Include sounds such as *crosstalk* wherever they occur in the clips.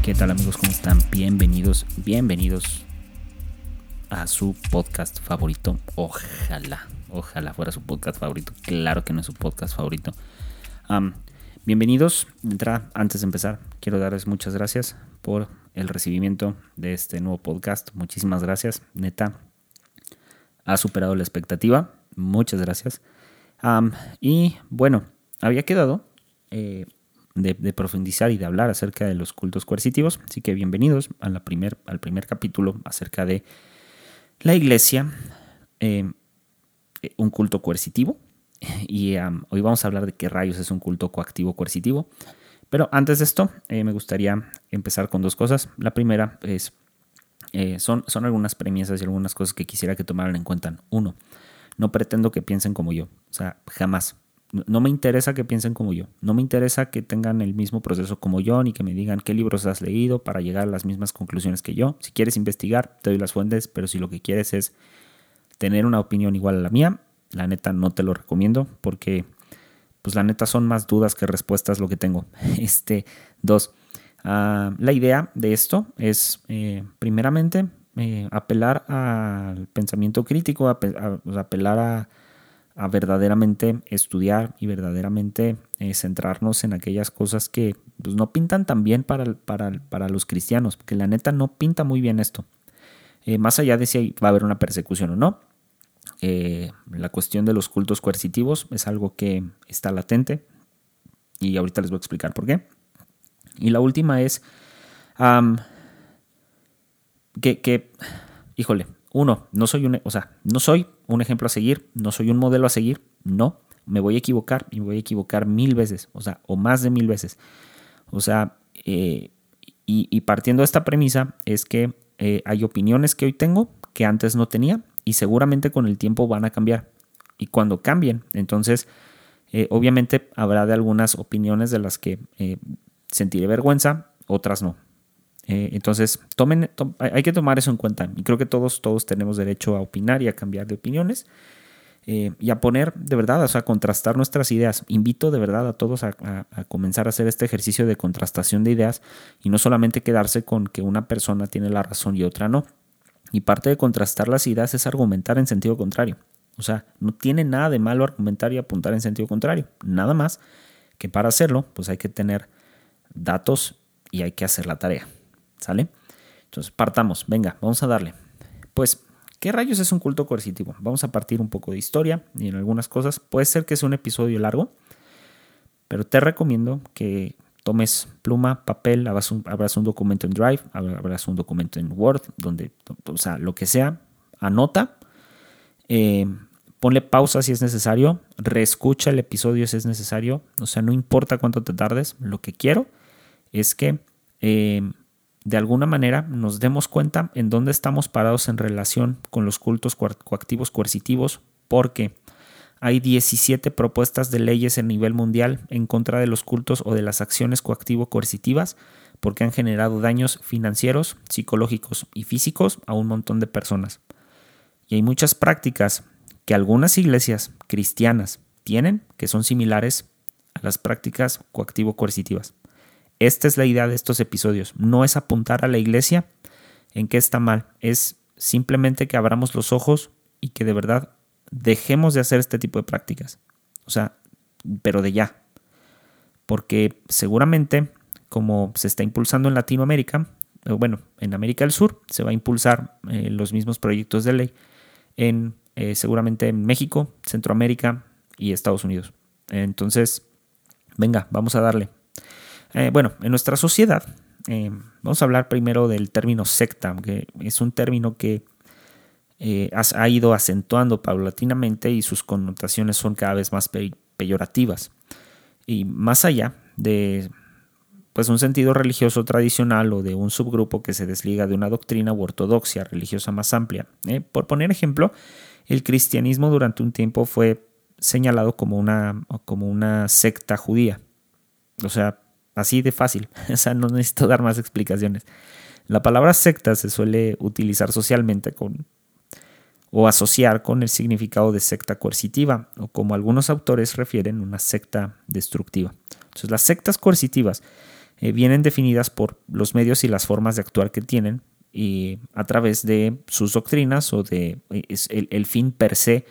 ¿qué tal amigos? ¿Cómo están? Bienvenidos, bienvenidos a su podcast favorito. Ojalá, ojalá fuera su podcast favorito. Claro que no es su podcast favorito. bienvenidos. De entrada, antes de empezar, quiero darles muchas gracias por el recibimiento de este nuevo podcast. Muchísimas gracias. Neta, ha superado la expectativa. Muchas gracias. y bueno, había quedado eh, de, profundizar y de hablar acerca de los cultos coercitivos. Así que bienvenidos a la primer, al primer capítulo acerca de la iglesia, eh, un culto coercitivo. *laughs* Y hoy vamos a hablar de qué rayos es un culto coactivo coercitivo. Pero antes de esto, eh, me gustaría empezar con dos cosas. La primera es, eh, son, son algunas premisas y algunas cosas que quisiera que tomaran en cuenta. Uno, no pretendo que piensen como yo. O sea, jamás. No me interesa que piensen como yo. No me interesa que tengan el mismo proceso como yo, ni que me digan qué libros has leído para llegar a las mismas conclusiones que yo. Si quieres investigar, te doy las fuentes, pero si lo que quieres es tener una opinión igual a la mía, la neta no te lo recomiendo porque, pues la neta son más dudas que respuestas lo que tengo. *laughs* Este, dos. Ah, la idea de esto es, eh, primeramente, eh, apelar al pensamiento crítico, apelar a a verdaderamente estudiar y verdaderamente eh, centrarnos en aquellas cosas que pues, no pintan tan bien para, para, los cristianos, porque la neta no pinta muy bien esto. Eh, más allá de si va a haber una persecución o no, eh, la cuestión de los cultos coercitivos es algo que está latente y ahorita les voy a explicar por qué. Y la última es que, que, híjole, uno, no soy un, o sea, no soy un ejemplo a seguir, no soy un modelo a seguir, no, me voy a equivocar y me voy a equivocar mil veces, o sea, o más de mil veces. O sea, eh, y, partiendo de esta premisa es que eh, hay opiniones que hoy tengo que antes no tenía y seguramente con el tiempo van a cambiar. Y cuando cambien, entonces, eh, obviamente habrá de algunas opiniones de las que sentiré vergüenza, otras no. Eh, entonces, tomen, hay que tomar eso en cuenta. Y creo que todos, todos tenemos derecho a opinar y a cambiar de opiniones. Eh, y a poner de verdad, o sea, a contrastar nuestras ideas. Invito de verdad a todos a, comenzar a hacer este ejercicio de contrastación de ideas y no solamente quedarse con que una persona tiene la razón y otra no. Y parte de contrastar las ideas es argumentar en sentido contrario. O sea, no tiene nada de malo argumentar y apuntar en sentido contrario. Nada más que para hacerlo, pues hay que tener datos y hay que hacer la tarea. ¿Sale? Entonces, partamos. Venga, vamos a darle. Pues, ¿qué rayos es un culto coercitivo? Vamos a partir un poco de historia y en algunas cosas. Puede ser que sea un episodio largo, pero te recomiendo que tomes pluma, papel, abras un, un documento en Drive, abras un documento en Word, donde, o sea, lo que sea, anota, eh, ponle pausa si es necesario, reescucha el episodio si es necesario, o sea, no importa cuánto te tardes, lo que quiero es que eh, de alguna manera nos demos cuenta en dónde estamos parados en relación con los cultos coactivos coercitivos, porque hay 17 propuestas de leyes a nivel mundial en contra de los cultos o de las acciones coactivo-coercitivas, porque han generado daños financieros, psicológicos y físicos a un montón de personas. Y hay muchas prácticas que algunas iglesias cristianas tienen que son similares a las prácticas coactivo-coercitivas. Esta es la idea de estos episodios. No es apuntar a la iglesia en qué está mal, es simplemente que abramos los ojos y que de verdad dejemos de hacer este tipo de prácticas. O sea, pero de ya. Porque seguramente, como se está impulsando en Latinoamérica, bueno, en América del Sur, se va a impulsar eh, los mismos proyectos de ley en eh, seguramente en México, Centroamérica y Estados Unidos. Entonces, venga, vamos a darle. Eh, bueno, en nuestra sociedad, eh, vamos a hablar primero del término secta, que es un término que eh, ha ido acentuando paulatinamente y sus connotaciones son cada vez más peyorativas. Y más allá de pues un sentido religioso tradicional o de un subgrupo que se desliga de una doctrina u ortodoxia religiosa más amplia. Por poner ejemplo, el cristianismo durante un tiempo fue señalado como una, como una secta judía. O sea, Así de fácil. *laughs* O sea, no necesito dar más explicaciones. La palabra secta se suele utilizar socialmente con o asociar con el significado de secta coercitiva o como algunos autores refieren una secta destructiva. Entonces las sectas coercitivas eh, vienen definidas por los medios y las formas de actuar que tienen y a través de sus doctrinas o de el, fin per se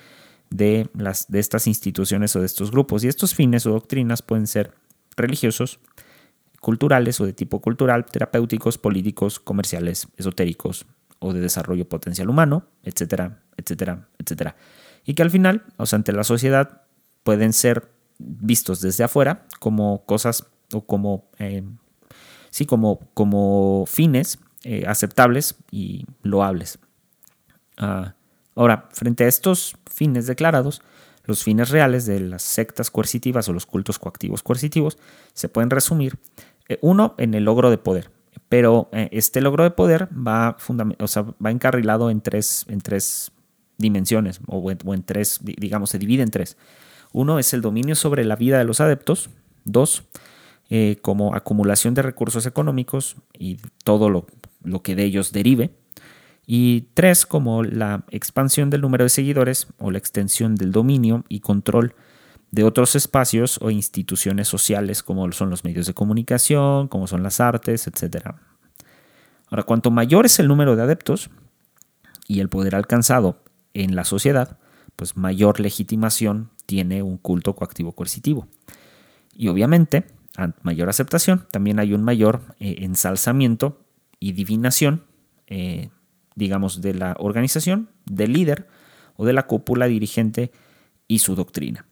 de, las, de estas instituciones o de estos grupos. Y estos fines o doctrinas pueden ser religiosos, culturales o de tipo cultural, terapéuticos, políticos, comerciales, esotéricos o de desarrollo potencial humano, etcétera, etcétera, etcétera. Y que al final, o sea, ante la sociedad, pueden ser vistos desde afuera como cosas o como, eh, sí, como, como fines eh, aceptables y loables. Ah, ahora, frente a estos fines declarados, los fines reales de las sectas coercitivas o los cultos coactivos coercitivos se pueden resumir, uno, en el logro de poder, pero este logro de poder va, o sea, va encarrilado en tres, en tres dimensiones o en tres, digamos, se divide en tres. Uno es el dominio sobre la vida de los adeptos. Dos, eh, como acumulación de recursos económicos y todo lo, lo que de ellos derive. Y tres, como la expansión del número de seguidores o la extensión del dominio y control de otros espacios o instituciones sociales como son los medios de comunicación, como son las artes, etc. Ahora, cuanto mayor es el número de adeptos y el poder alcanzado en la sociedad, pues mayor legitimación tiene un culto coactivo coercitivo. Y obviamente, a mayor aceptación, también hay un mayor eh, ensalzamiento y divinación, eh, digamos, de la organización, del líder o de la cúpula dirigente y su doctrina.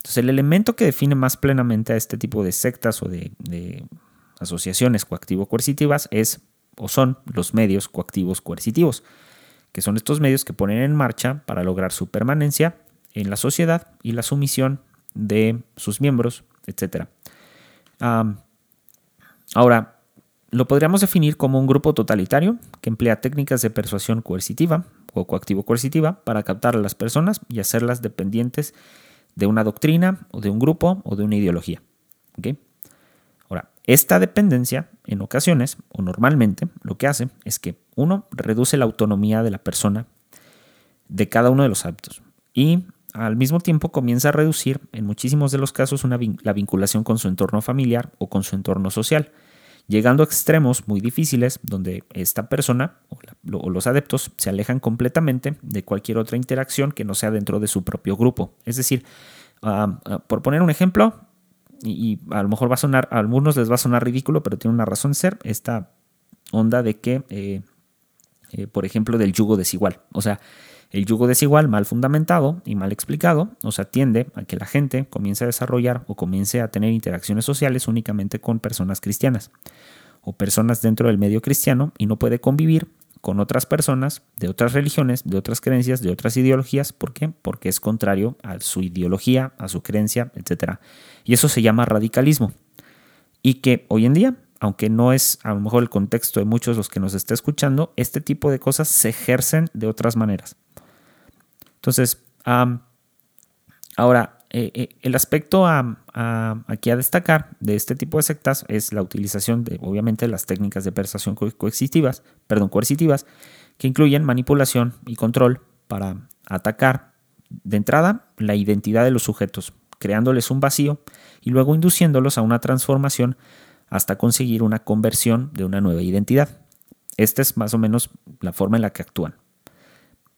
Entonces, el elemento que define más plenamente a este tipo de sectas o de, asociaciones coactivo-coercitivas es o son los medios coactivos coercitivos, que son estos medios que ponen en marcha para lograr su permanencia en la sociedad y la sumisión de sus miembros, etc. ahora, lo podríamos definir como un grupo totalitario que emplea técnicas de persuasión coercitiva o coactivo-coercitiva para captar a las personas y hacerlas dependientes de una doctrina o de un grupo o de una ideología. Ahora, esta dependencia en ocasiones o normalmente lo que hace es que uno reduce la autonomía de la persona de cada uno de los hábitos y al mismo tiempo comienza a reducir en muchísimos de los casos la vinculación con su entorno familiar o con su entorno social, llegando a extremos muy difíciles donde esta persona o, los adeptos se alejan completamente de cualquier otra interacción que no sea dentro de su propio grupo. Es decir, ah, por poner un ejemplo, y, a lo mejor va a sonar, a algunos les va a sonar ridículo, pero tiene una razón de ser, esta onda de que, eh, eh, por ejemplo, del yugo desigual. O sea, el yugo desigual mal fundamentado y mal explicado nos atiende a que la gente comience a desarrollar o comience a tener interacciones sociales únicamente con personas cristianas o personas dentro del medio cristiano y no puede convivir con otras personas de otras religiones, de otras creencias, de otras ideologías. ¿Por qué? Porque es contrario a su ideología, a su creencia, etc. Y eso se llama radicalismo. Y que hoy en día, aunque no es a lo mejor el contexto de muchos los que nos está escuchando, este tipo de cosas se ejercen de otras maneras. Entonces, ahora, eh, eh, el aspecto aquí a destacar de este tipo de sectas es la utilización de, obviamente, las técnicas de persuasión coercitivas, perdón, coercitivas, que incluyen manipulación y control para atacar de entrada la identidad de los sujetos, creándoles un vacío y luego induciéndolos a una transformación hasta conseguir una conversión de una nueva identidad. Esta es más o menos la forma en la que actúan.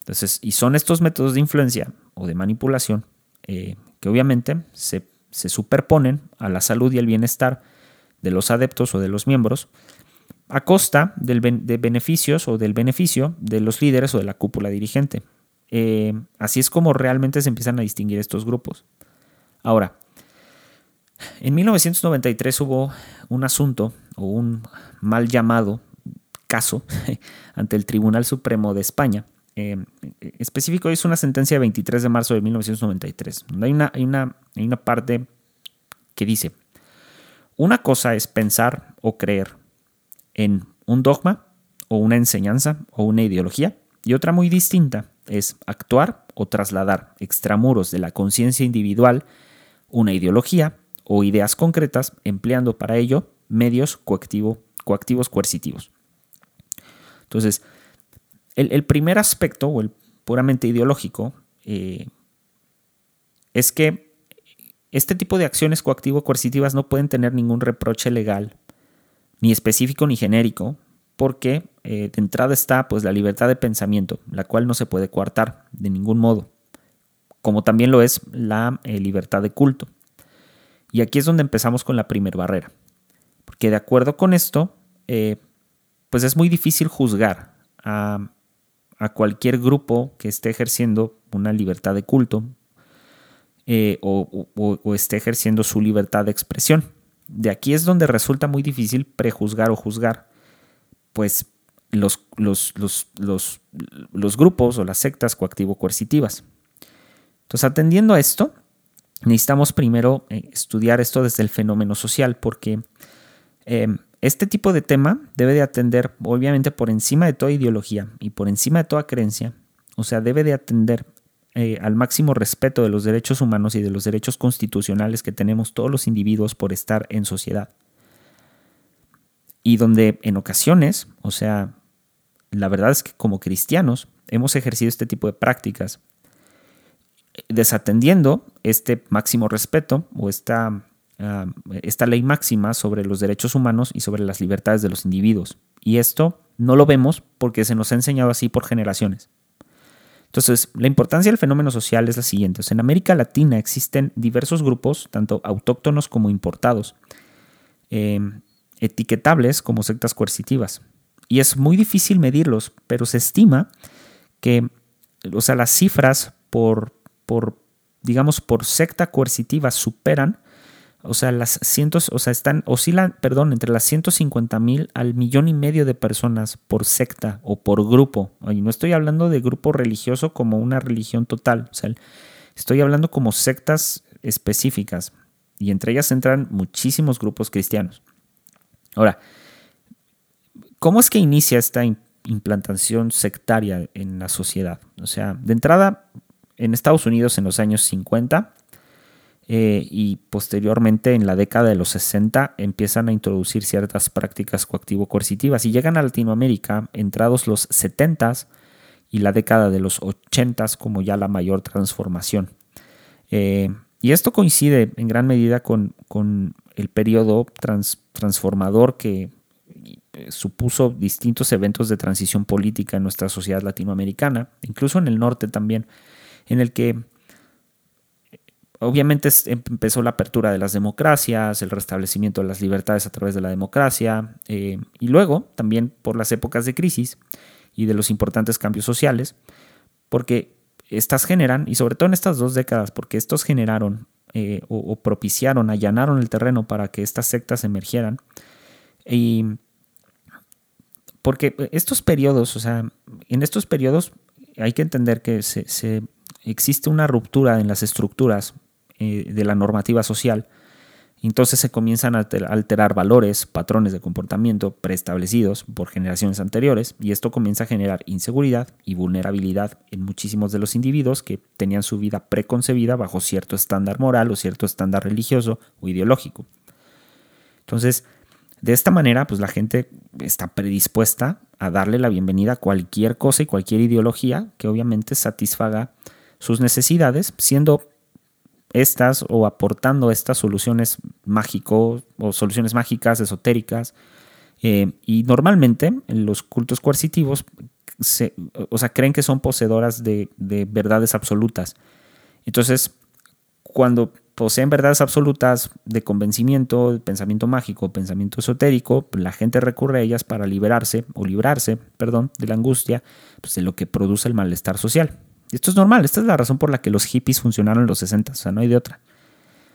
Entonces, y son estos métodos de influencia o de manipulación eh, que obviamente se, superponen a la salud y el bienestar de los adeptos o de los miembros a costa de beneficios o del beneficio de los líderes o de la cúpula dirigente. Eh, así es como realmente se empiezan a distinguir estos grupos. Ahora, en 1993 hubo un asunto o un mal llamado caso *laughs* ante el Tribunal Supremo de España eh, específico es una sentencia de 23 de marzo de 1993. Hay una, hay, una, hay una parte que dice, una cosa es pensar o creer en un dogma o una enseñanza o una ideología y otra muy distinta es actuar o trasladar extramuros de la conciencia individual una ideología o ideas concretas empleando para ello medios coactivo, coactivos coercitivos. Entonces, el, primer aspecto, o el puramente ideológico, eh, es que este tipo de acciones coactivo-coercitivas no pueden tener ningún reproche legal ni específico ni genérico, porque eh, de entrada está pues la libertad de pensamiento, la cual no se puede coartar de ningún modo, como también lo es la eh, libertad de culto. Y aquí es donde empezamos con la primera barrera, porque de acuerdo con esto, pues es muy difícil juzgar a, cualquier grupo que esté ejerciendo una libertad de culto o esté ejerciendo su libertad de expresión. De aquí es donde resulta muy difícil prejuzgar o juzgar, pues los, los, los, grupos o las sectas coactivo-coercitivas. Entonces, atendiendo a esto, necesitamos primero eh, estudiar esto desde el fenómeno social, porque em, este tipo de tema debe de atender, obviamente, por encima de toda ideología y por encima de toda creencia, o sea, debe de atender eh, al máximo respeto de los derechos humanos y de los derechos constitucionales que tenemos todos los individuos por estar en sociedad. Y donde en ocasiones, o sea, la verdad es que como cristianos hemos ejercido este tipo de prácticas desatendiendo este máximo respeto o esta, ah, esta ley máxima sobre los derechos humanos y sobre las libertades de los individuos. Y esto no lo vemos porque se nos ha enseñado así por generaciones. Entonces, la importancia del fenómeno social es la siguiente. en América Latina existen diversos grupos, tanto autóctonos como importados, eh, etiquetables como sectas coercitivas y es muy difícil medirlos, pero se estima que, o sea, las cifras por, por digamos, por secta coercitiva superan, o sea, las cientos, o sea, están, oscilan, perdón, entre las 150 mil al millón y medio de personas por secta o por grupo. Y no estoy hablando de grupo religioso como una religión total, o sea, estoy hablando como sectas específicas. Y entre ellas entran muchísimos grupos cristianos. Ahora, ¿Cómo es que inicia esta implantación sectaria en la sociedad? O sea, de entrada, en Estados Unidos en los años 50 eh, y posteriormente en la década de los 60 empiezan a introducir ciertas prácticas coactivo-coercitivas y llegan a Latinoamérica entrados los 70s y la década de los 80s como ya la mayor transformación. Eh, y esto coincide en gran medida con, el periodo transformador que eh, supuso distintos eventos de transición política en nuestra sociedad latinoamericana, incluso en el norte también, en el que obviamente empezó la apertura de las democracias, el restablecimiento de las libertades a través de la democracia, eh, y luego también por las épocas de crisis y de los importantes cambios sociales, porque estas generan, y sobre todo en estas dos décadas, porque estos generaron o, propiciaron, allanaron el terreno para que estas sectas emergieran, y porque estos periodos, o sea, en estos periodos hay que entender que se, existe una ruptura en las estructuras de la normativa social. Entonces se comienzan a alterar valores, patrones de comportamiento preestablecidos por generaciones anteriores y esto comienza a generar inseguridad y vulnerabilidad en muchísimos de los individuos que tenían su vida preconcebida bajo cierto estándar moral o cierto estándar religioso o ideológico. Entonces, de esta manera, pues la gente está predispuesta a darle la bienvenida a cualquier cosa y cualquier ideología que obviamente satisfaga sus necesidades, siendo estas o aportando estas soluciones mágicos o soluciones mágicas, esotéricas. Eh, y normalmente los cultos coercitivos se, o sea, creen que son poseedoras de, de verdades absolutas. Entonces, cuando poseen verdades absolutas de convencimiento, pensamiento mágico, pensamiento esotérico, la gente recurre a ellas para liberarse o librarse, perdón, de la angustia, pues de lo que produce el malestar social. Y esto es normal, esta es la razón por la que los hippies funcionaron en los 60, o sea, no hay de otra.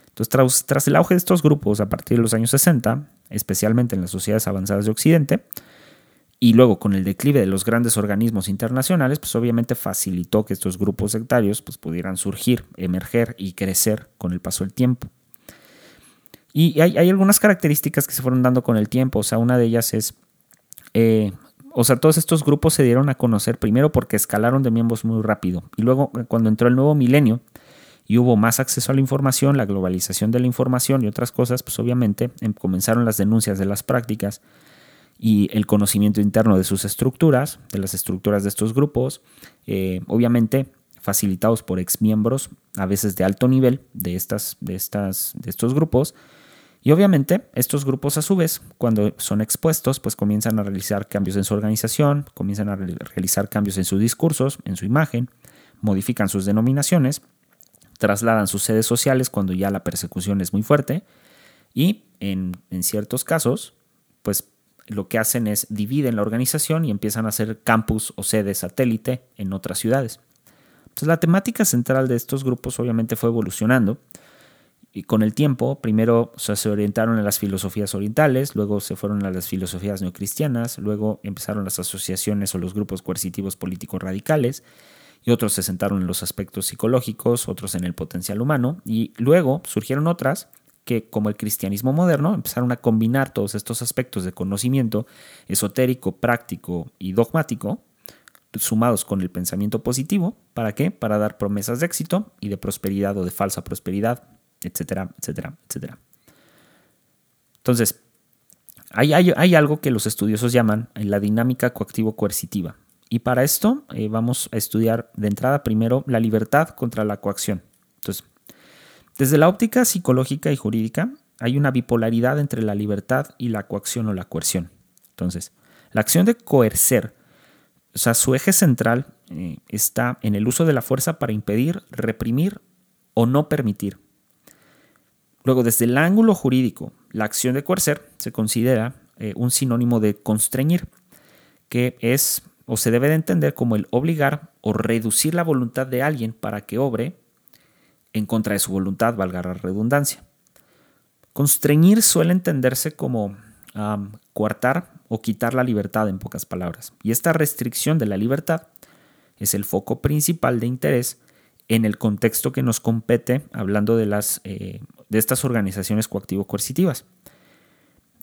Entonces, tras, tras el auge de estos grupos a partir de los años 60, especialmente en las sociedades avanzadas de Occidente, y luego con el declive de los grandes organismos internacionales, pues obviamente facilitó que estos grupos sectarios pues, pudieran surgir, emerger y crecer con el paso del tiempo. Y hay, algunas características que se fueron dando con el tiempo, o sea, una de ellas es, eh, o sea, todos estos grupos se dieron a conocer primero porque escalaron de miembros muy rápido, y luego cuando entró el nuevo milenio y hubo más acceso a la información, la globalización de la información y otras cosas, pues obviamente em, comenzaron las denuncias de las prácticas y el conocimiento interno de sus estructuras, de las estructuras de estos grupos, eh, obviamente facilitados por exmiembros, a veces de alto nivel de, estas, de, estas, de estos grupos, Y obviamente estos grupos a su vez, cuando son expuestos, pues comienzan a realizar cambios en su organización, comienzan a realizar cambios en sus discursos, en su imagen, modifican sus denominaciones, trasladan sus sedes sociales cuando ya la persecución es muy fuerte y en, en ciertos casos, pues lo que hacen es dividen la organización y empiezan a hacer campus o sedes satélite en otras ciudades. Entonces la temática central de estos grupos obviamente fue evolucionando y con el tiempo, primero se orientaron a las filosofías orientales, luego se fueron a las filosofías neocristianas, luego empezaron las asociaciones o los grupos coercitivos políticos radicales, y otros se sentaron en los aspectos psicológicos, otros en el potencial humano, y luego surgieron otras que, como el cristianismo moderno, empezaron a combinar todos estos aspectos de conocimiento esotérico, práctico y dogmático, sumados con el pensamiento positivo, ¿para qué? Para dar promesas de éxito y de prosperidad o de falsa prosperidad, etcétera, etcétera, etcétera. Entonces, hay, hay, algo que los estudiosos llaman la dinámica coactivo-coercitiva. Y para esto eh, vamos a estudiar de entrada primero la libertad contra la coacción. Entonces, desde la óptica psicológica y jurídica, hay una bipolaridad entre la libertad y la coacción o la coerción. Entonces, la acción de coercer, o sea, su eje central eh, está en el uso de la fuerza para impedir, reprimir o no permitir. Luego, desde el ángulo jurídico, la acción de coercer se considera eh, un sinónimo de constreñir, que es o se debe de entender como el obligar o reducir la voluntad de alguien para que obre en contra de su voluntad, valga la redundancia. Constreñir suele entenderse como coartar o quitar la libertad, en pocas palabras. Y esta restricción de la libertad es el foco principal de interés en el contexto que nos compete, hablando de, las, eh, de estas organizaciones coactivo-coercitivas.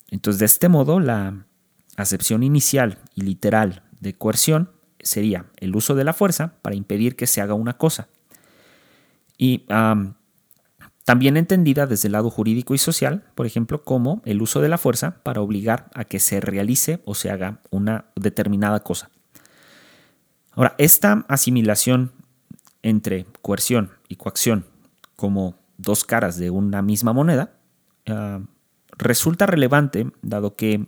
Entonces, de este modo, la acepción inicial y literal de coerción sería el uso de la fuerza para impedir que se haga una cosa, y también entendida desde el lado jurídico y social, por ejemplo, como el uso de la fuerza para obligar a que se realice o se haga una determinada cosa. Ahora, esta asimilación entre coerción y coacción como dos caras de una misma moneda resulta relevante dado que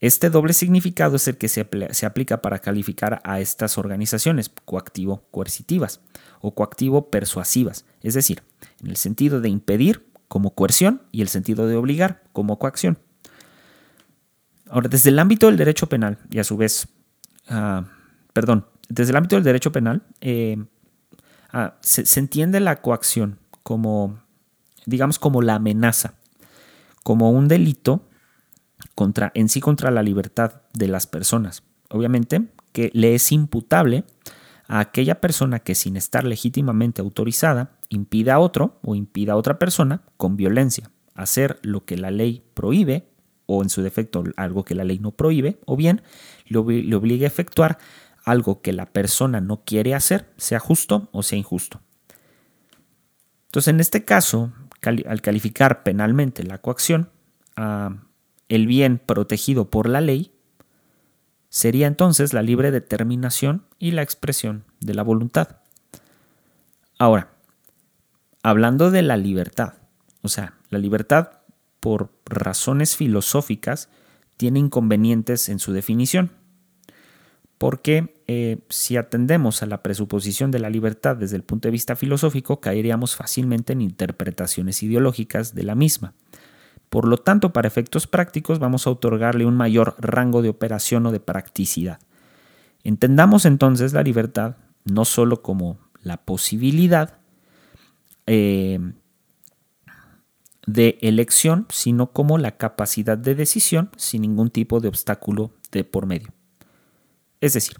este doble significado es el que se, se aplica para calificar a estas organizaciones coactivo-coercitivas o coactivo-persuasivas, es decir, en el sentido de impedir como coerción y el sentido de obligar como coacción. Ahora, desde el ámbito del derecho penal, y a su vez, ah, perdón, desde el ámbito del derecho penal, eh, ah, se entiende la coacción como, digamos, como la amenaza, como un delito contra, en sí contra la libertad de las personas. Obviamente que le es imputable a aquella persona que sin estar legítimamente autorizada impida a otro o impida a otra persona con violencia hacer lo que la ley prohíbe o en su defecto algo que la ley no prohíbe o bien le, obligue a efectuar algo que la persona no quiere hacer, sea justo o sea injusto. Entonces, en este caso, al calificar penalmente la coacción, a el bien protegido por la ley, sería entonces la libre determinación y la expresión de la voluntad. Ahora, hablando de la libertad, o sea, la libertad por razones filosóficas tiene inconvenientes en su definición, porque eh, si atendemos a la presuposición de la libertad desde el punto de vista filosófico, caeríamos fácilmente en interpretaciones ideológicas de la misma. Por lo tanto, para efectos prácticos vamos a otorgarle un mayor rango de operación o de practicidad. Entendamos entonces la libertad no solo como la posibilidad eh, de elección, sino como la capacidad de decisión sin ningún tipo de obstáculo de por medio. Es decir,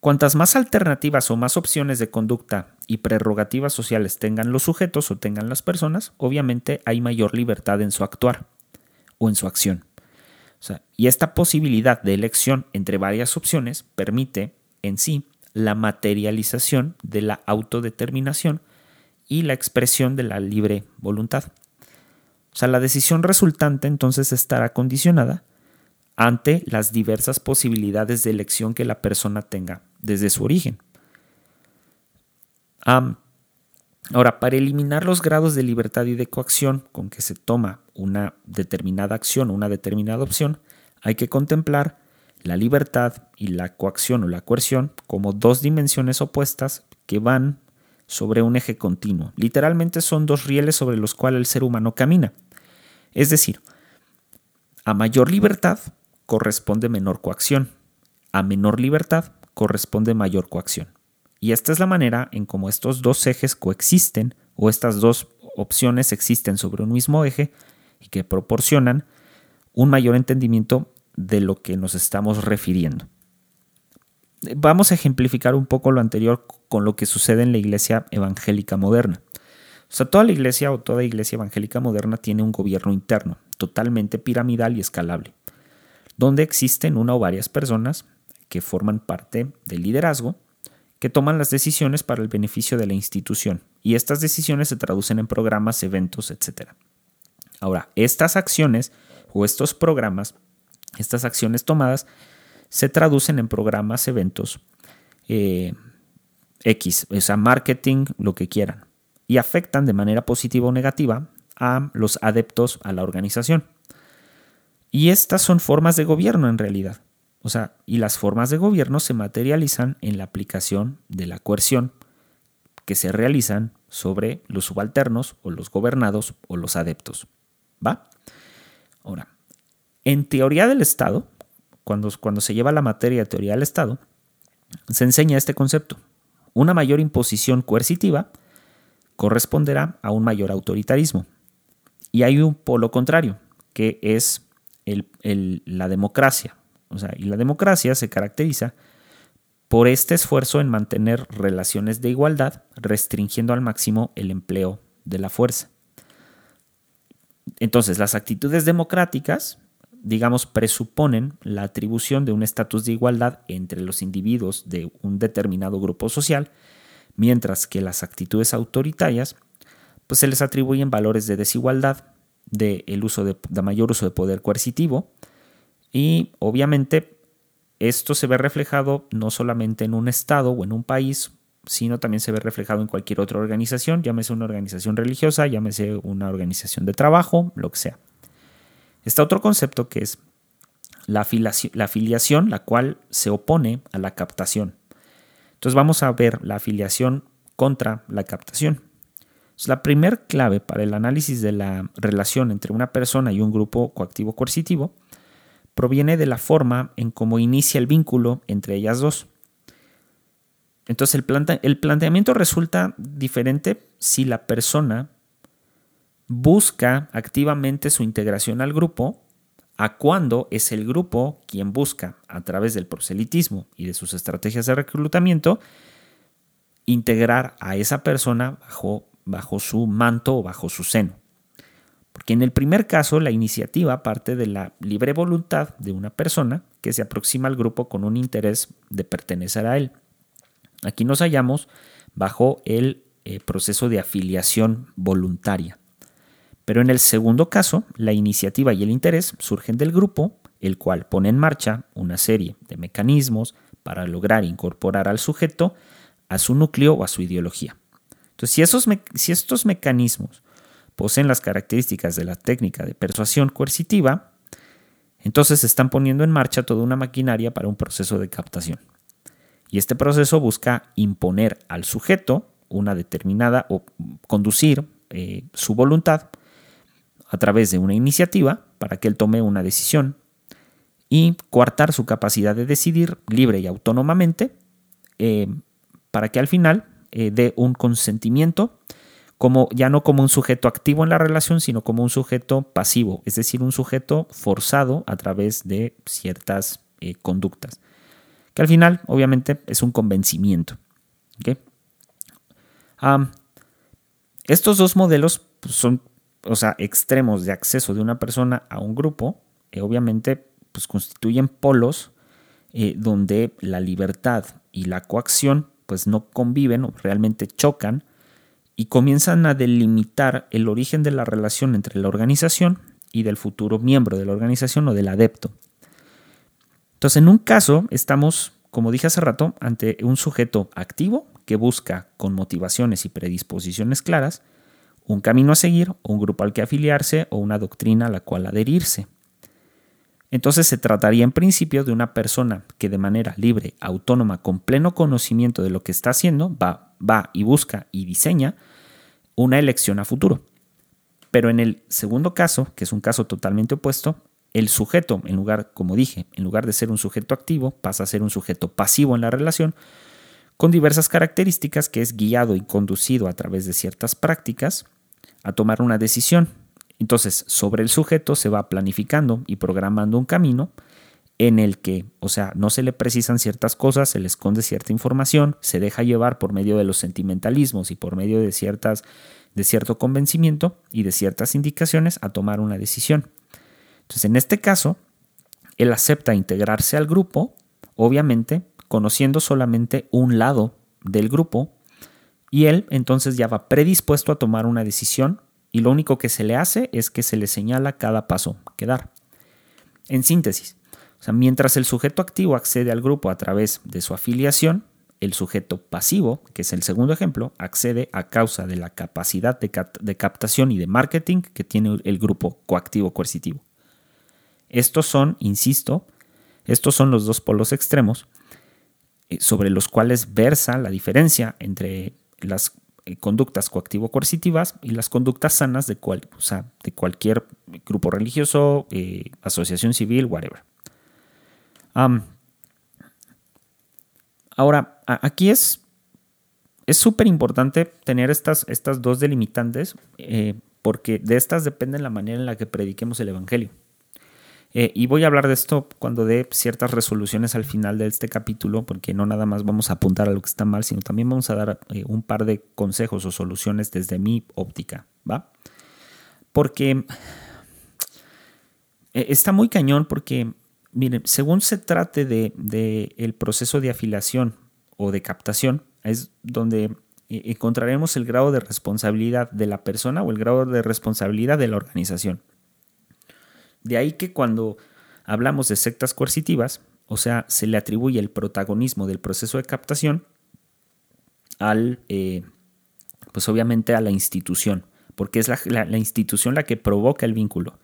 cuantas más alternativas o más opciones de conducta y prerrogativas sociales tengan los sujetos o tengan las personas, obviamente hay mayor libertad en su actuar o en su acción. y esta posibilidad de elección entre varias opciones permite en sí la materialización de la autodeterminación y la expresión de la libre voluntad. O sea, la decisión resultante entonces estará condicionada ante las diversas posibilidades de elección que la persona tenga desde su origen Ahora, para eliminar los grados de libertad y de coacción con que se toma una determinada acción o una determinada opción, hay que contemplar la libertad y la coacción o la coerción como dos dimensiones opuestas que van sobre un eje continuo. Literalmente son dos rieles sobre los cuales el ser humano camina. Es decir, a mayor libertad corresponde menor coacción, a menor libertad corresponde mayor coacción. Y esta es la manera en cómo estos dos ejes coexisten o estas dos opciones existen sobre un mismo eje y que proporcionan un mayor entendimiento de lo que nos estamos refiriendo. Vamos a ejemplificar un poco lo anterior con lo que sucede en la iglesia evangélica moderna. O sea, toda la iglesia o toda iglesia evangélica moderna tiene un gobierno interno, totalmente piramidal y escalable, donde existen una o varias personas que forman parte del liderazgo, que toman las decisiones para el beneficio de la institución, y estas decisiones se traducen en programas, eventos, etc. Ahora, estas acciones o estos programas estas acciones tomadas se traducen en programas, eventos, eh, X, o sea, marketing, lo que quieran, y afectan de manera positiva o negativa a los adeptos a la organización. Y estas son formas de gobierno en realidad. O sea, y las formas de gobierno se materializan en la aplicación de la coerción que se realizan sobre los subalternos o los gobernados o los adeptos. ¿Va? Ahora, en teoría del Estado, cuando, cuando se lleva la materia de teoría del Estado, se enseña este concepto. Una mayor imposición coercitiva corresponderá a un mayor autoritarismo. Y hay un polo contrario, que es la democracia. O sea, y la democracia se caracteriza por este esfuerzo en mantener relaciones de igualdad, restringiendo al máximo el empleo de la fuerza. Entonces, las actitudes democráticas digamos, presuponen la atribución de un estatus de igualdad entre los individuos de un determinado grupo social, mientras que las actitudes autoritarias, pues se les atribuyen valores de desigualdad, de, uso de, mayor uso de poder coercitivo, y obviamente esto se ve reflejado no solamente en un estado o en un país, sino también se ve reflejado en cualquier otra organización, llámese una organización religiosa, llámese una organización de trabajo, lo que sea. Está otro concepto que es la afiliación, la cual se opone a la captación. Entonces vamos a ver la afiliación contra la captación. La primera clave para el análisis de la relación entre una persona y un grupo coactivo coercitivo proviene de la forma en cómo inicia el vínculo entre ellas dos. Entonces el, el planteamiento resulta diferente si la persona busca activamente su integración al grupo a cuando es el grupo quien busca, a través del proselitismo y de sus estrategias de reclutamiento, integrar a esa persona bajo, bajo su manto o bajo su seno. Porque en el primer caso la iniciativa parte de la libre voluntad de una persona que se aproxima al grupo con un interés de pertenecer a él. Aquí nos hallamos bajo el eh, proceso de afiliación voluntaria. Pero en el segundo caso, la iniciativa y el interés surgen del grupo, el cual pone en marcha una serie de mecanismos para lograr incorporar al sujeto a su núcleo o a su ideología. Entonces, si, esos si estos mecanismos poseen las características de la técnica de persuasión coercitiva, entonces se están poniendo en marcha toda una maquinaria para un proceso de captación. Y este proceso busca imponer al sujeto una determinada o conducir eh, su voluntad a través de una iniciativa para que él tome una decisión y coartar su capacidad de decidir libre y autónomamente eh, para que al final eh, dé un consentimiento como ya no como un sujeto activo en la relación, sino como un sujeto pasivo, es decir, un sujeto forzado a través de ciertas eh, conductas, que al final obviamente es un convencimiento. estos dos modelos pues, son o sea, extremos de acceso de una persona a un grupo, eh, obviamente, pues constituyen polos donde la libertad y la coacción pues no conviven o realmente chocan y comienzan a delimitar el origen de la relación entre la organización y del futuro miembro de la organización o del adepto. Entonces, en un caso estamos, como dije hace rato, ante un sujeto activo que busca, con motivaciones y predisposiciones claras, un camino a seguir, un grupo al que afiliarse o una doctrina a la cual adherirse. Entonces se trataría en principio de una persona que de manera libre, autónoma, con pleno conocimiento de lo que está haciendo, va, va y busca y diseña una elección a futuro. Pero en el segundo caso, que es un caso totalmente opuesto, el sujeto, en lugar, como dije, en lugar de ser un sujeto activo, pasa a ser un sujeto pasivo en la relación, con diversas características que es guiado y conducido a través de ciertas prácticas a tomar una decisión. Entonces, sobre el sujeto se va planificando y programando un camino en el que, o sea, no se le precisan ciertas cosas, se le esconde cierta información, se deja llevar por medio de los sentimentalismos y por medio de ciertas de cierto convencimiento y de ciertas indicaciones a tomar una decisión. Entonces, en este caso, él acepta integrarse al grupo, obviamente conociendo solamente un lado del grupo, y él entonces ya va predispuesto a tomar una decisión y lo único que se le hace es que se le señala cada paso que dar. En síntesis, mientras el sujeto activo accede al grupo a través de su afiliación, el sujeto pasivo, que es el segundo ejemplo, accede a causa de la capacidad de, de captación y de marketing que tiene el grupo coactivo coercitivo. Estos son, insisto, estos son los dos polos extremos eh, sobre los cuales versa la diferencia entre las conductas coactivo-coercitivas y las conductas sanas de, cual, de cualquier grupo religioso, eh, asociación civil, whatever. ahora, aquí es súper importante tener estas, estas dos delimitantes porque de estas depende la manera en la que prediquemos el Evangelio. Eh, y voy a hablar de esto cuando dé ciertas resoluciones al final de este capítulo, porque no nada más vamos a apuntar a lo que está mal, sino también vamos a dar eh, un par de consejos o soluciones desde mi óptica, ¿va? Porque eh, está muy cañón porque, miren, según se trate de, de el proceso de afiliación o de captación, es donde encontraremos el grado de responsabilidad de la persona o el grado de responsabilidad de la organización. De ahí que cuando hablamos de sectas coercitivas, o sea, se le atribuye el protagonismo del proceso de captación al, eh, pues obviamente a la institución, porque es la, la institución la que provoca el vínculo.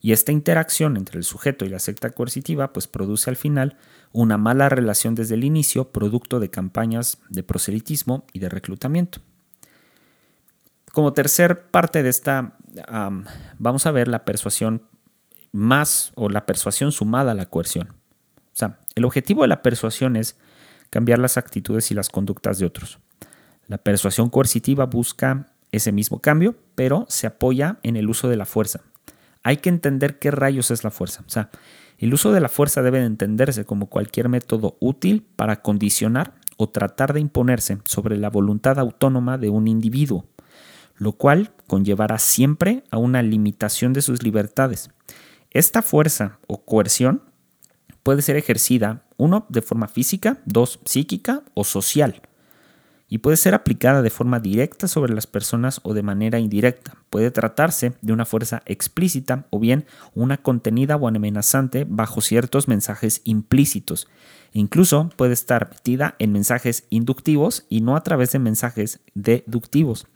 Y esta interacción entre el sujeto y la secta coercitiva pues produce al final una mala relación desde el inicio, producto de campañas de proselitismo y de reclutamiento. Como tercer parte de esta, vamos a ver la persuasión más o la persuasión sumada a la coerción. O sea, el objetivo de la persuasión es cambiar las actitudes y las conductas de otros. La persuasión coercitiva busca ese mismo cambio, pero se apoya en el uso de la fuerza. Hay que entender qué rayos es la fuerza. O sea, el uso de la fuerza debe de entenderse como cualquier método útil para condicionar o tratar de imponerse sobre la voluntad autónoma de un individuo, lo cual conllevará siempre a una limitación de sus libertades esta fuerza o coerción puede ser ejercida, uno, de forma física, dos, psíquica o social, y puede ser aplicada de forma directa sobre las personas o de manera indirecta. Puede tratarse de una fuerza explícita o bien una contenida o amenazante bajo ciertos mensajes implícitos. incluso puede estar metida en mensajes inductivos y no a través de mensajes deductivos.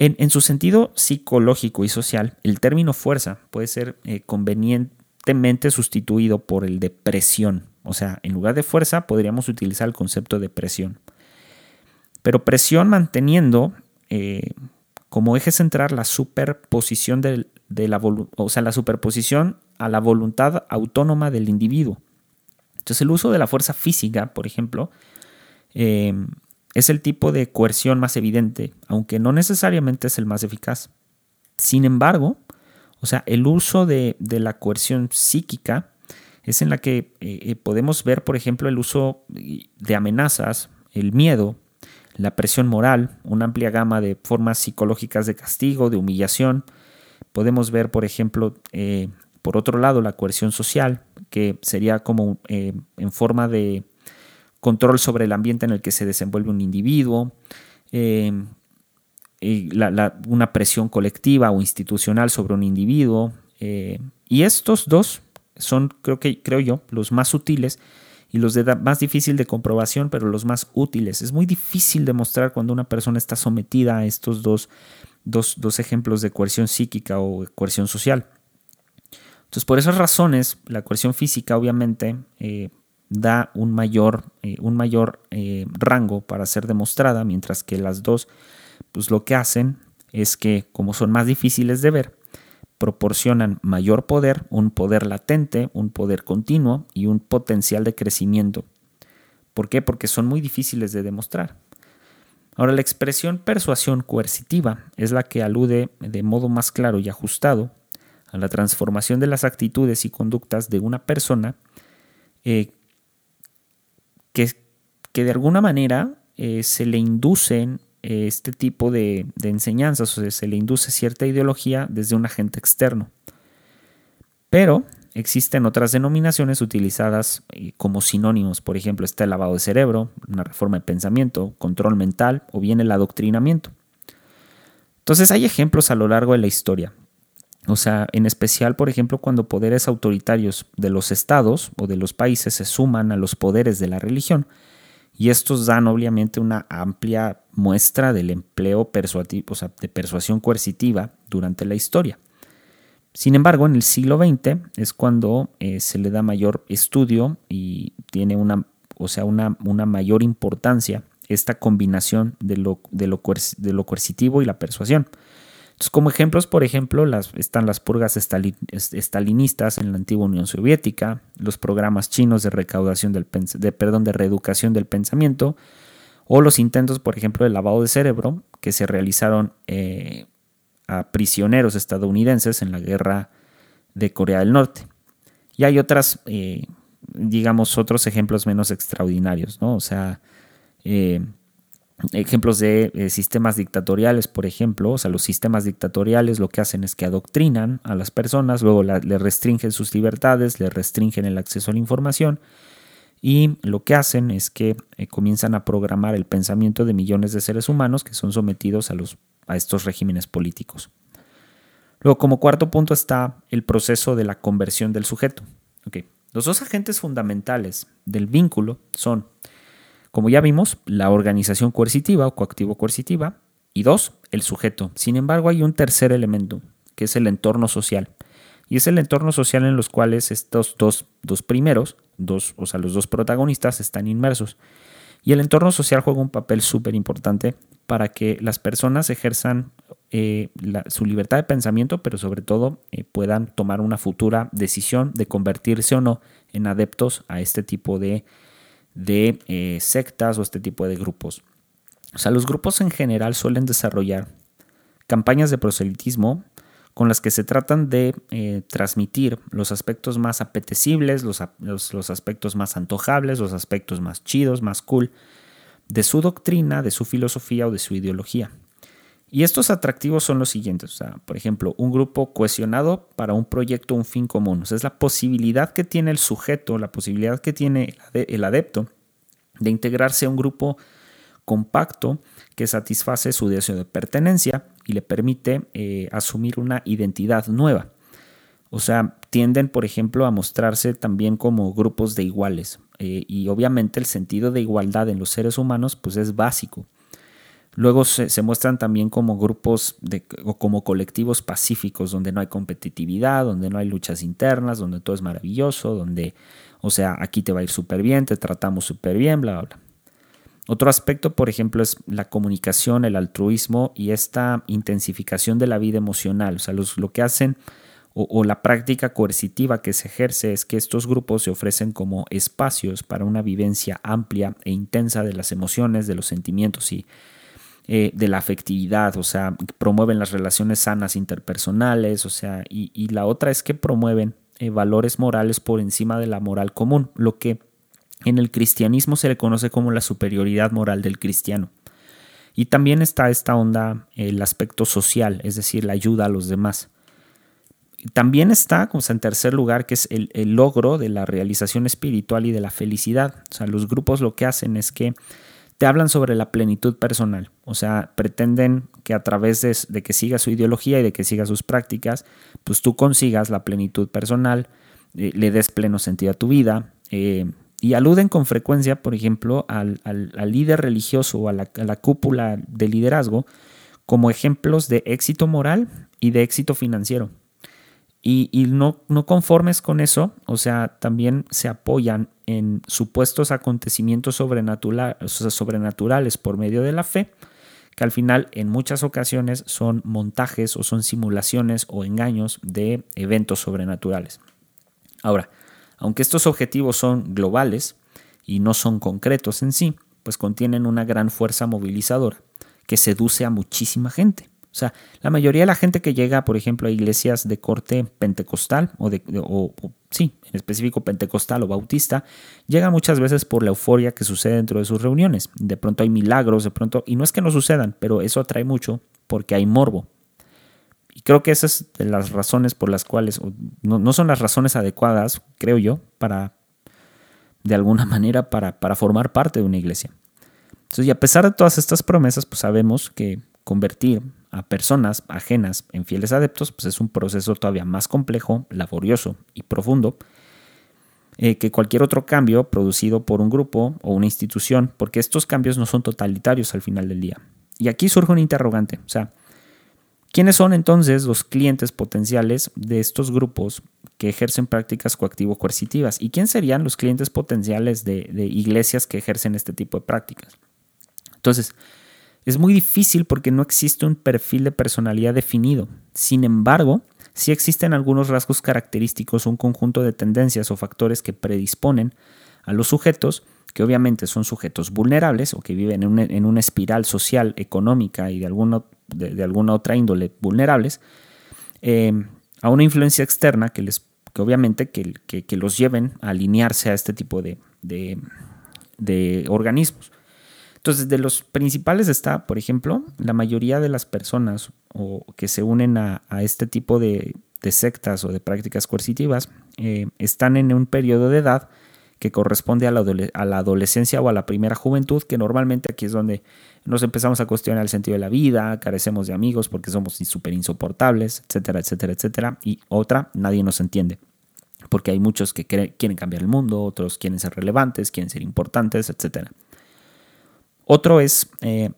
En, su sentido psicológico y social, el término fuerza puede ser eh, convenientemente sustituido por el de presión. O sea, en lugar de fuerza podríamos utilizar el concepto de presión. Pero presión manteniendo eh, como eje central la superposición de, la o sea, la superposición a la voluntad autónoma del individuo. Entonces el uso de la fuerza física, por ejemplo, eh, es el tipo de coerción más evidente, aunque no necesariamente es el más eficaz. Sin embargo, o sea, el uso de, la coerción psíquica es en la que eh, eh, podemos ver, por ejemplo, el uso de amenazas, el miedo, la presión moral, una amplia gama de formas psicológicas de castigo, de humillación. Podemos ver, por ejemplo, eh, por otro lado, la coerción social, que sería como en forma de control sobre el ambiente en el que se desenvuelve un individuo, eh, una presión colectiva o institucional sobre un individuo. Eh, y estos dos son, creo, que, creo yo, los más sutiles y los de más difícil de comprobación, pero los más útiles. Es muy difícil demostrar cuando una persona está sometida a estos dos, dos, ejemplos de coerción psíquica o coerción social. Entonces, por esas razones, la coerción física obviamente eh, da un mayor, eh, un mayor eh, rango para ser demostrada, mientras que las dos, pues lo que hacen es que, como son más difíciles de ver, proporcionan mayor poder, un poder latente, un poder continuo y un potencial de crecimiento. ¿Por qué? Porque son muy difíciles de demostrar. Ahora, la expresión persuasión coercitiva es la que alude de modo más claro y ajustado a la transformación de las actitudes y conductas de una persona eh, que, que, de alguna manera eh, se le inducen este tipo de, enseñanzas, o sea, se le induce cierta ideología desde un agente externo. Pero existen otras denominaciones utilizadas eh, como sinónimos, por ejemplo, está el lavado de cerebro, una reforma de pensamiento, control mental o bien el adoctrinamiento. Entonces hay ejemplos a lo largo de la historia. O sea, en especial, por ejemplo, cuando poderes autoritarios de los estados o de los países se suman a los poderes de la religión, y estos dan obviamente una amplia muestra del empleo de persuasión coercitiva durante la historia. Sin embargo, en el siglo XX es cuando eh, se le da mayor estudio y tiene una, o sea, una, una mayor importancia esta combinación de lo, de lo coercitivo y la persuasión como ejemplos, por ejemplo, están las purgas estalinistas en la antigua Unión Soviética, los programas chinos de recaudación del de, perdón, de reeducación del pensamiento, o los intentos, por ejemplo, de lavado de cerebro que se realizaron eh, a prisioneros estadounidenses en la guerra de Corea del Norte. Y hay otras, eh, digamos, otros ejemplos menos extraordinarios, ¿no? O sea, eh, ejemplos de eh, sistemas dictatoriales, por ejemplo, o sea, los sistemas dictatoriales lo que hacen es que adoctrinan a las personas, luego le restringen sus libertades, le restringen el acceso a la información y lo que hacen es que eh, comienzan a programar el pensamiento de millones de seres humanos que son sometidos a, los, a estos regímenes políticos. Luego, como cuarto punto está el proceso de la conversión del sujeto. Los dos agentes fundamentales del vínculo son como ya vimos, la organización coercitiva o coactivo coercitiva. Y dos, el sujeto. Sin embargo, hay un tercer elemento, que es el entorno social. Y es el entorno social en los cuales estos dos, dos primeros, dos, o sea, los dos protagonistas están inmersos. Y el entorno social juega un papel súper importante para que las personas ejerzan eh, su libertad de pensamiento, pero sobre todo eh, puedan tomar una futura decisión de convertirse o no en adeptos a este tipo de de eh, sectas o este tipo de grupos. O sea, los grupos en general suelen desarrollar campañas de proselitismo con las que se tratan de eh, transmitir los aspectos más apetecibles, los, los, aspectos más antojables, los aspectos más chidos, más cool de su doctrina, de su filosofía o de su ideología. Y estos atractivos son los siguientes, o sea, por ejemplo, un grupo cohesionado para un proyecto, un fin común. O es la posibilidad que tiene el sujeto, la posibilidad que tiene el adepto de integrarse a un grupo compacto que satisface su deseo de pertenencia y le permite eh, asumir una identidad nueva. O sea, tienden, por ejemplo, a mostrarse también como grupos de iguales. Eh, y obviamente el sentido de igualdad en los seres humanos pues es básico. Luego se, muestran también como grupos o como colectivos pacíficos, donde no hay competitividad, donde no hay luchas internas, donde todo es maravilloso, donde, o sea, aquí te va a ir súper bien, te tratamos súper bien, bla, bla, bla. Otro aspecto, por ejemplo, es la comunicación, el altruismo y esta intensificación de la vida emocional. O sea, lo que hacen o, la práctica coercitiva que se ejerce es que estos grupos se ofrecen como espacios para una vivencia amplia e intensa de las emociones, de los sentimientos y eh, de la afectividad, o sea, promueven las relaciones sanas interpersonales, o sea, y, la otra es que promueven eh, valores morales por encima de la moral común, lo que en el cristianismo se le conoce como la superioridad moral del cristiano. Y también está esta onda, el aspecto social, es decir, la ayuda a los demás. También está, como en tercer lugar, que es el, el, logro de la realización espiritual y de la felicidad. O sea, los grupos lo que hacen es que te hablan sobre la plenitud personal, o sea, pretenden que a través de, que sigas su ideología y de que sigas sus prácticas, pues tú consigas la plenitud personal, eh, le des pleno sentido a tu vida, eh, y aluden con frecuencia, por ejemplo, al, líder religioso o a la, a la, cúpula de liderazgo como ejemplos de éxito moral y de éxito financiero. Y, no, no, conformes con eso, o sea, también se apoyan en supuestos acontecimientos sobrenaturales por medio de la fe, que al final en muchas ocasiones son montajes o son simulaciones o engaños de eventos sobrenaturales. Ahora, aunque estos objetivos son globales y no son concretos en sí, pues contienen una gran fuerza movilizadora que seduce a muchísima gente. O sea, la mayoría de la gente que llega, por ejemplo, a iglesias de corte pentecostal o, de, o, sí, en específico pentecostal o bautista, llega muchas veces por la euforia que sucede dentro de sus reuniones. De pronto hay milagros, de pronto, y no es que no sucedan, pero eso atrae mucho porque hay morbo. Y creo que esas es de las razones por las cuales, no, no, son las razones adecuadas, creo yo, para, de alguna *laughs* manera, para, para formar parte de una iglesia. Entonces, y a pesar de todas estas promesas, pues sabemos que convertir a personas ajenas en fieles adeptos, pues es un proceso todavía más complejo, laborioso y profundo eh, que cualquier otro cambio producido por un grupo o una institución, porque estos cambios no son totalitarios al final del día. Y aquí surge un interrogante, o sea, ¿quiénes son entonces los clientes potenciales de estos grupos que ejercen prácticas coactivo-coercitivas? ¿Y quién serían los clientes potenciales de, de iglesias que ejercen este tipo de prácticas? Entonces, es muy difícil porque no existe un perfil de personalidad definido. Sin embargo, sí existen algunos rasgos característicos, un conjunto de tendencias o factores que predisponen a los sujetos, que obviamente son sujetos vulnerables o que viven en una, espiral social, económica y de alguna, de, alguna otra índole vulnerables, eh, a una influencia externa que, les, que obviamente que, que, los lleven a alinearse a este tipo de, de organismos. Entonces, de los principales está, por ejemplo, la mayoría de las personas o que se unen a, este tipo de, sectas o de prácticas coercitivas eh, están en un periodo de edad que corresponde a la, adolescencia o a la primera juventud, que normalmente aquí es donde nos empezamos a cuestionar el sentido de la vida, carecemos de amigos porque somos súper insoportables, etcétera, etcétera, etcétera. Y otra, nadie nos entiende, porque hay muchos que quieren cambiar el mundo, otros quieren ser relevantes, quieren ser importantes, etcétera. Otro es eh,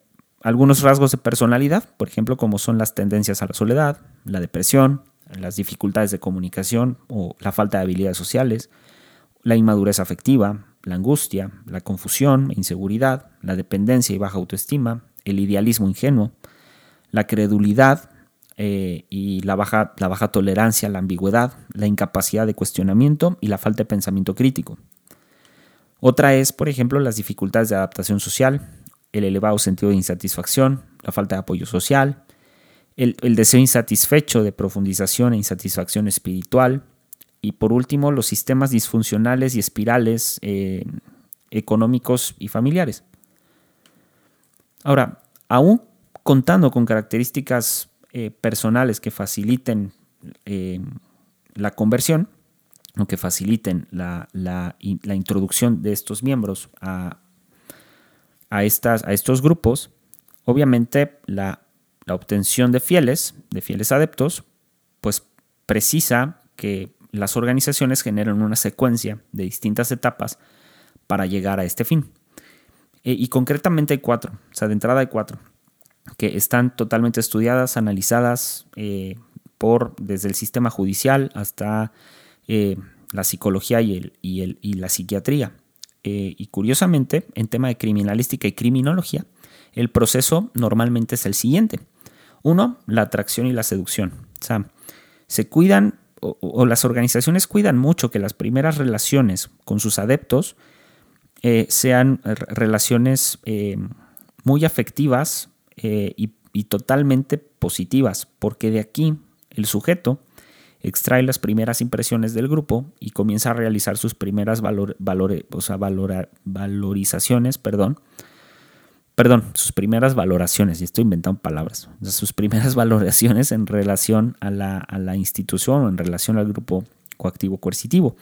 algunos rasgos de personalidad, por ejemplo, como son las tendencias a la soledad, la depresión, las dificultades de comunicación o la falta de habilidades sociales, la inmadurez afectiva, la angustia, la confusión e inseguridad, la dependencia y baja autoestima, el idealismo ingenuo, la credulidad eh, y la baja, la baja tolerancia a la ambigüedad, la incapacidad de cuestionamiento y la falta de pensamiento crítico. Otra es, por ejemplo, las dificultades de adaptación social, el elevado sentido de insatisfacción, la falta de apoyo social, el, deseo insatisfecho de profundización e insatisfacción espiritual, y por último, los sistemas disfuncionales y espirales eh, económicos y familiares. Ahora, aún contando con características eh, personales que faciliten eh, la conversión, o que faciliten la, la, introducción de estos miembros a, a, estas, a estos grupos, obviamente la, obtención de fieles, de fieles adeptos, pues precisa que las organizaciones generen una secuencia de distintas etapas para llegar a este fin. E, y concretamente hay cuatro, o sea, de entrada hay cuatro, que están totalmente estudiadas, analizadas eh, por desde el sistema judicial hasta eh, la psicología y, el, y, el, y la psiquiatría. Eh, y curiosamente, en tema de criminalística y criminología, el proceso normalmente es el siguiente. Uno, la atracción y la seducción. O sea, se cuidan o, las organizaciones cuidan mucho que las primeras relaciones con sus adeptos eh, sean relaciones muy afectivas y totalmente positivas, porque de aquí el sujeto extrae las primeras impresiones del grupo y comienza a realizar sus primeras valor, o sea, valorizaciones, perdón, perdón, sus primeras valoraciones, y estoy inventando palabras, sus primeras *laughs* valoraciones en relación a la, a la institución o en relación al grupo coactivo coercitivo.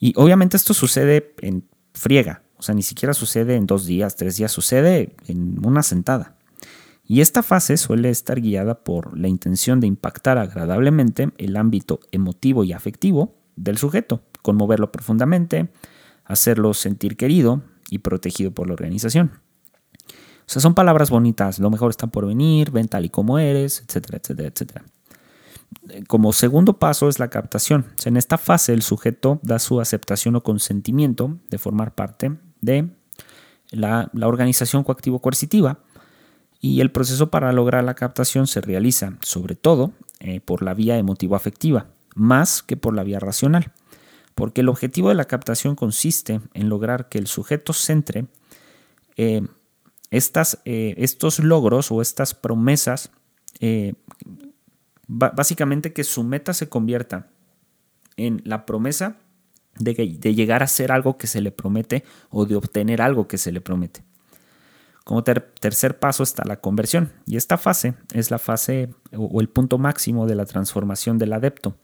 Y obviamente esto sucede en friega, o sea, ni siquiera sucede en dos días, tres días, sucede en una sentada. Y esta fase suele estar guiada por la intención de impactar agradablemente el ámbito emotivo y afectivo del sujeto, conmoverlo profundamente, hacerlo sentir querido y protegido por la organización. O sea, son palabras bonitas, lo mejor está por venir, ven tal y como eres, etcétera, etcétera, etcétera. Como segundo paso es la captación. en esta fase el sujeto da su aceptación o consentimiento de formar parte de la, organización coactivo-coercitiva y el proceso para lograr la captación se realiza sobre todo eh, por la vía emotivo-afectiva, más que por la vía racional, porque el objetivo de la captación consiste en lograr que el sujeto centre eh, eh, estos logros o estas promesas básicamente que su meta se convierta en la promesa de, llegar a ser algo que se le promete o de obtener algo que se le promete. Como tercer paso está la conversión y esta fase es la fase o el punto máximo de la transformación del adepto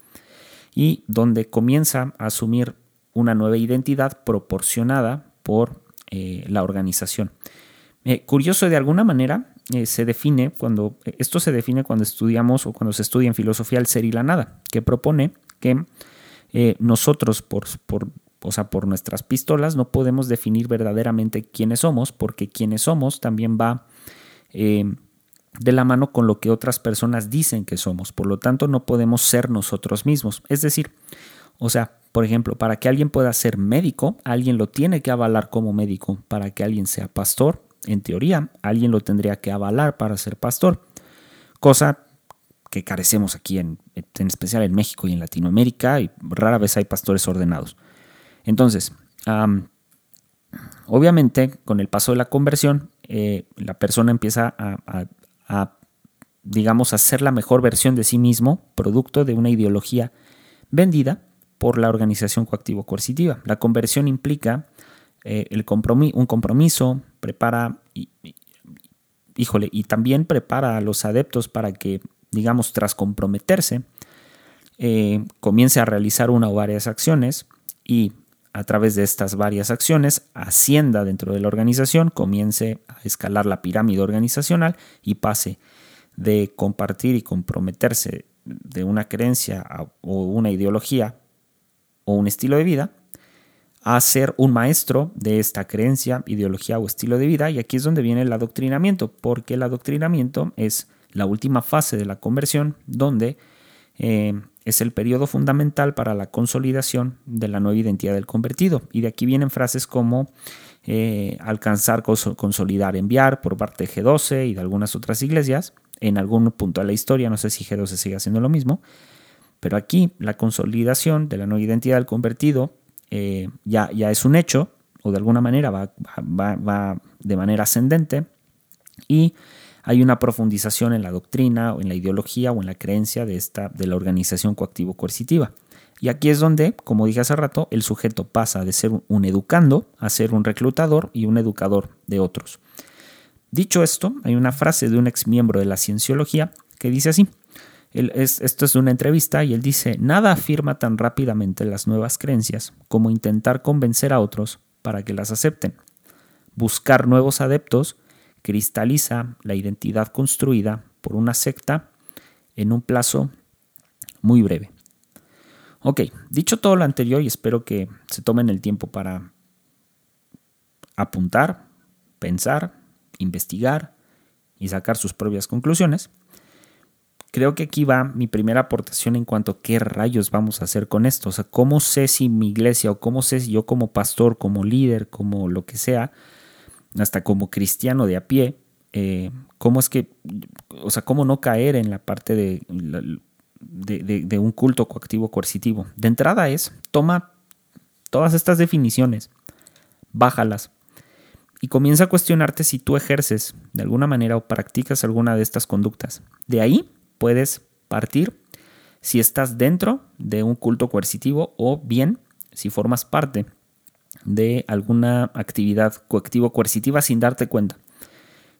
y donde comienza a asumir una nueva identidad proporcionada por eh, la organización. Eh, curioso, de alguna manera, eh, se define cuando, esto se define cuando estudiamos o cuando se estudia en filosofía el ser y la nada, que propone que nosotros por, o sea, por nuestras pistolas no podemos definir verdaderamente quiénes somos, porque quiénes somos también va eh, de la mano con lo que otras personas dicen que somos. Por lo tanto, no podemos ser nosotros mismos. Es decir, o sea, por ejemplo, para que alguien pueda ser médico, alguien lo tiene que avalar como médico. Para que alguien sea pastor, en teoría, alguien lo tendría que avalar para ser pastor, cosa que carecemos aquí, en, especial en México y en Latinoamérica, y rara vez hay pastores ordenados. Entonces, obviamente, con el paso de la conversión, eh, la persona empieza a, digamos, a ser la mejor versión de sí mismo, producto de una ideología vendida por la organización coactivo-coercitiva. La conversión implica eh, el un compromiso, prepara, y, híjole, y también prepara a los adeptos para que, digamos, tras comprometerse, eh, comience a realizar una o varias acciones y a través de estas varias acciones ascienda dentro de la organización, comience a escalar la pirámide organizacional y pase de compartir y comprometerse de una creencia o una ideología o un estilo de vida a ser un maestro de esta creencia, ideología o estilo de vida. Y aquí es donde viene el adoctrinamiento, porque el adoctrinamiento es la última fase de la conversión, donde eh, es el periodo fundamental para la consolidación de la nueva identidad del convertido. Y de aquí vienen frases como eh, alcanzar, consolidar, enviar por parte de G12 y de algunas otras iglesias. En algún punto de la historia, no sé si G12 sigue haciendo lo mismo, pero aquí la consolidación de la nueva identidad del convertido eh, ya, ya es un hecho, o de alguna manera va, va, de manera ascendente, y hay una profundización en la doctrina, o en la ideología, o en la creencia de, esta, de la organización coactivo-coercitiva. Y aquí es donde, como dije hace rato, el sujeto pasa de ser un educando a ser un reclutador y un educador de otros. Dicho esto, hay una frase de un ex miembro de la cienciología que dice así, esto es una entrevista y él dice, nada afirma tan rápidamente las nuevas creencias como intentar convencer a otros para que las acepten. Buscar nuevos adeptos cristaliza la identidad construida por una secta en un plazo muy breve. Ok, dicho todo lo anterior y espero que se tomen el tiempo para apuntar, pensar, investigar y sacar sus propias conclusiones, creo que aquí va mi primera aportación en cuanto a qué rayos vamos a hacer con esto. O sea, cómo sé si mi iglesia o cómo sé si yo como pastor, como líder, como lo que sea, hasta como cristiano de a pie, eh, cómo es que, o sea, cómo no caer en la parte de, de, un culto coactivo coercitivo. De entrada es, toma todas estas definiciones, bájalas y comienza a cuestionarte si tú ejerces de alguna manera o practicas alguna de estas conductas. De ahí puedes partir si estás dentro de un culto coercitivo o bien si formas parte de alguna actividad coactivo coercitiva sin darte cuenta.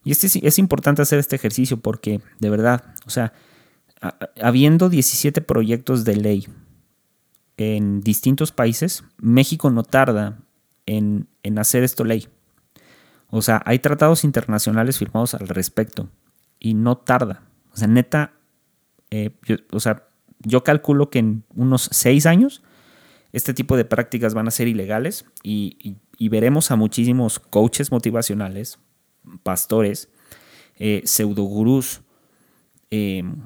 Y este, es importante hacer este ejercicio porque, de verdad, o sea, habiendo 17 proyectos de ley en distintos países, México no tarda en, en hacer esto ley. O sea, hay tratados internacionales firmados al respecto y no tarda. O sea, neta, eh, yo, o sea, yo calculo que en unos seis años este tipo de prácticas van a ser ilegales y, veremos a muchísimos coaches motivacionales, pastores, eh, pseudogurús, em,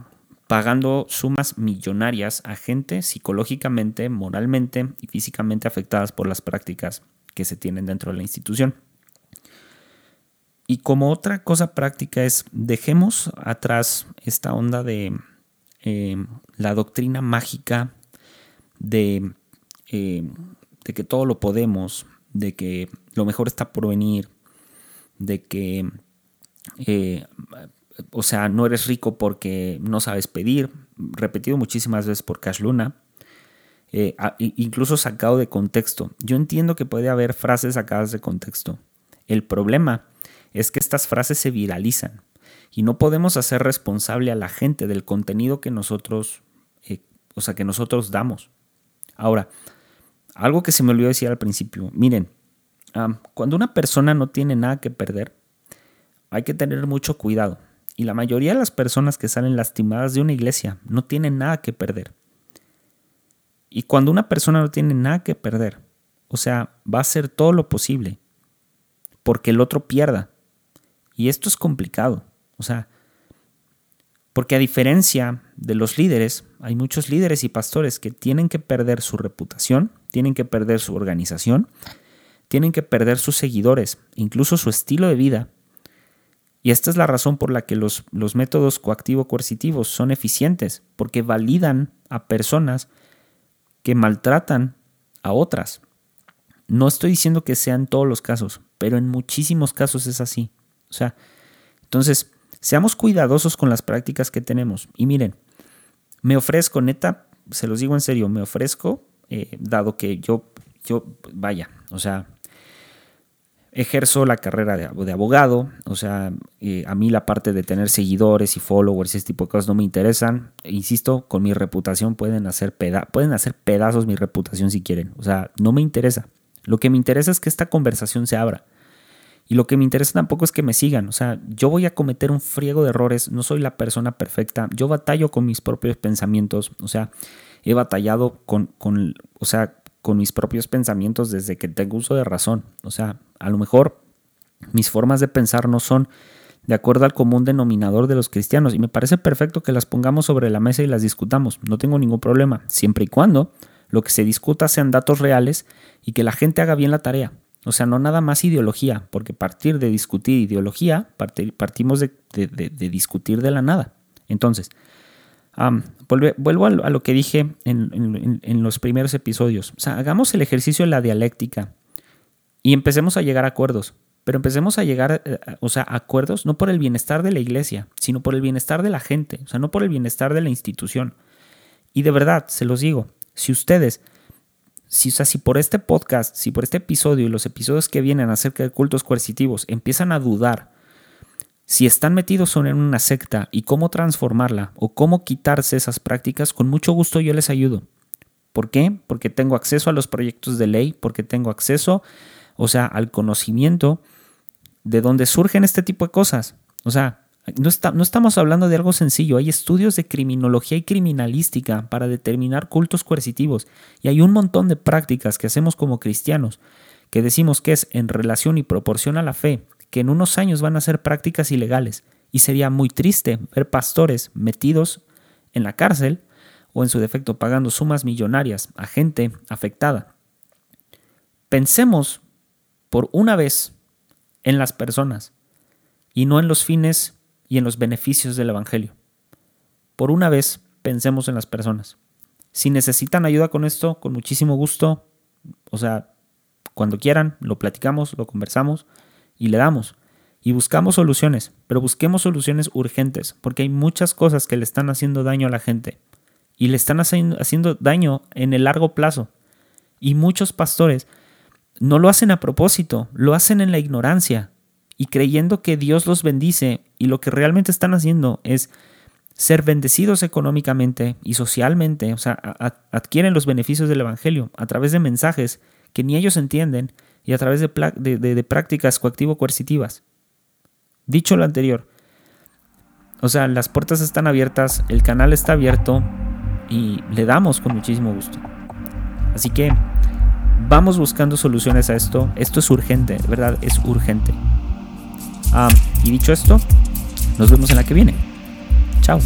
pagando sumas millonarias a gente psicológicamente, moralmente y físicamente afectadas por las prácticas que se tienen dentro de la institución. Y como otra cosa práctica es, dejemos atrás esta onda de em, la doctrina mágica de eh, de que todo lo podemos, de que lo mejor está por venir, de que, eh, o sea, no eres rico porque no sabes pedir, repetido muchísimas veces por Cash Luna, eh, incluso sacado de contexto. Yo entiendo que puede haber frases sacadas de contexto. El problema es que estas frases se viralizan y no podemos hacer responsable a la gente del contenido que nosotros, o sea, que nosotros damos. Ahora, algo que se me olvidó decir al principio. Miren, cuando una persona no tiene nada que perder, hay que tener mucho cuidado. Y la mayoría de las personas que salen lastimadas de una iglesia no tienen nada que perder. Y cuando una persona no tiene nada que perder, o sea, va a hacer todo lo posible porque el otro pierda. Y esto es complicado. O sea, porque a diferencia de los líderes, hay muchos líderes y pastores que tienen que perder su reputación, tienen que perder su organización, tienen que perder sus seguidores, incluso su estilo de vida. Y esta es la razón por la que los, los métodos coactivo-coercitivos son eficientes, porque validan a personas que maltratan a otras. No estoy diciendo que sean todos los casos, pero en muchísimos casos es así. O sea, entonces, Seamos cuidadosos con las prácticas que tenemos. Y miren, me ofrezco, neta, se los digo en serio, me ofrezco, eh, dado que yo, yo, vaya, o sea, ejerzo la carrera de, abogado, o sea, eh, a mí la parte de tener seguidores y followers y ese tipo de cosas no me interesan. Insisto, con mi reputación pueden hacer, pueden hacer pedazos mi reputación si quieren, o sea, no me interesa. Lo que me interesa es que esta conversación se abra. Y lo que me interesa tampoco es que me sigan. O sea, yo voy a cometer un friego de errores. No soy la persona perfecta. Yo batallo con mis propios pensamientos. O sea, he batallado con, con, o sea, con mis propios pensamientos desde que tengo uso de razón. O sea, a lo mejor mis formas de pensar no son de acuerdo al común denominador de los cristianos. Y me parece perfecto que las pongamos sobre la mesa y las discutamos. No tengo ningún problema. Siempre y cuando lo que se discuta sean datos reales y que la gente haga bien la tarea. O sea, no nada más ideología, porque partir de discutir ideología, partimos de, discutir de la nada. Entonces, vuelvo a lo, que dije en, los primeros episodios. O sea, hagamos el ejercicio de la dialéctica y empecemos a llegar a acuerdos. Pero empecemos a llegar, eh, o sea, a acuerdos no por el bienestar de la iglesia, sino por el bienestar de la gente, o sea, no por el bienestar de la institución. Y de verdad, se los digo, si ustedes si, si por este podcast, si por este episodio y los episodios que vienen acerca de cultos coercitivos empiezan a dudar si están metidos en una secta y cómo transformarla o cómo quitarse esas prácticas, con mucho gusto yo les ayudo. ¿Por qué? Porque tengo acceso a los proyectos de ley, porque tengo acceso, o sea, al conocimiento de dónde surgen este tipo de cosas. O sea, no, no, estamos hablando de algo sencillo, hay estudios de criminología y criminalística para determinar cultos coercitivos. Y hay un montón de prácticas que hacemos como cristianos que decimos que es en relación y proporción a la fe, que en unos años van a ser prácticas ilegales. Y sería muy triste ver pastores metidos en la cárcel o en su defecto pagando sumas millonarias a gente afectada. Pensemos por una vez en las personas y no en los fines y en los beneficios del Evangelio. Por una vez, pensemos en las personas. Si necesitan ayuda con esto, con muchísimo gusto, o sea, cuando quieran, lo platicamos, lo conversamos y le damos. Y buscamos soluciones, pero busquemos soluciones urgentes, porque hay muchas cosas que le están haciendo daño a la gente. Y le están haciendo daño en el largo plazo. Y muchos pastores no lo hacen a propósito, lo hacen en la ignorancia y creyendo que Dios los bendice y lo que realmente están haciendo es ser bendecidos económicamente y socialmente, o sea, adquieren los beneficios del Evangelio a través de mensajes que ni ellos entienden y a través de, prácticas coactivo-coercitivas. Dicho lo anterior, o sea, las puertas están abiertas, el canal está abierto y le damos con muchísimo gusto. Así que vamos buscando soluciones a esto. Esto es urgente, verdad, es urgente. Ah, y dicho esto, nos vemos en la que viene. Chao.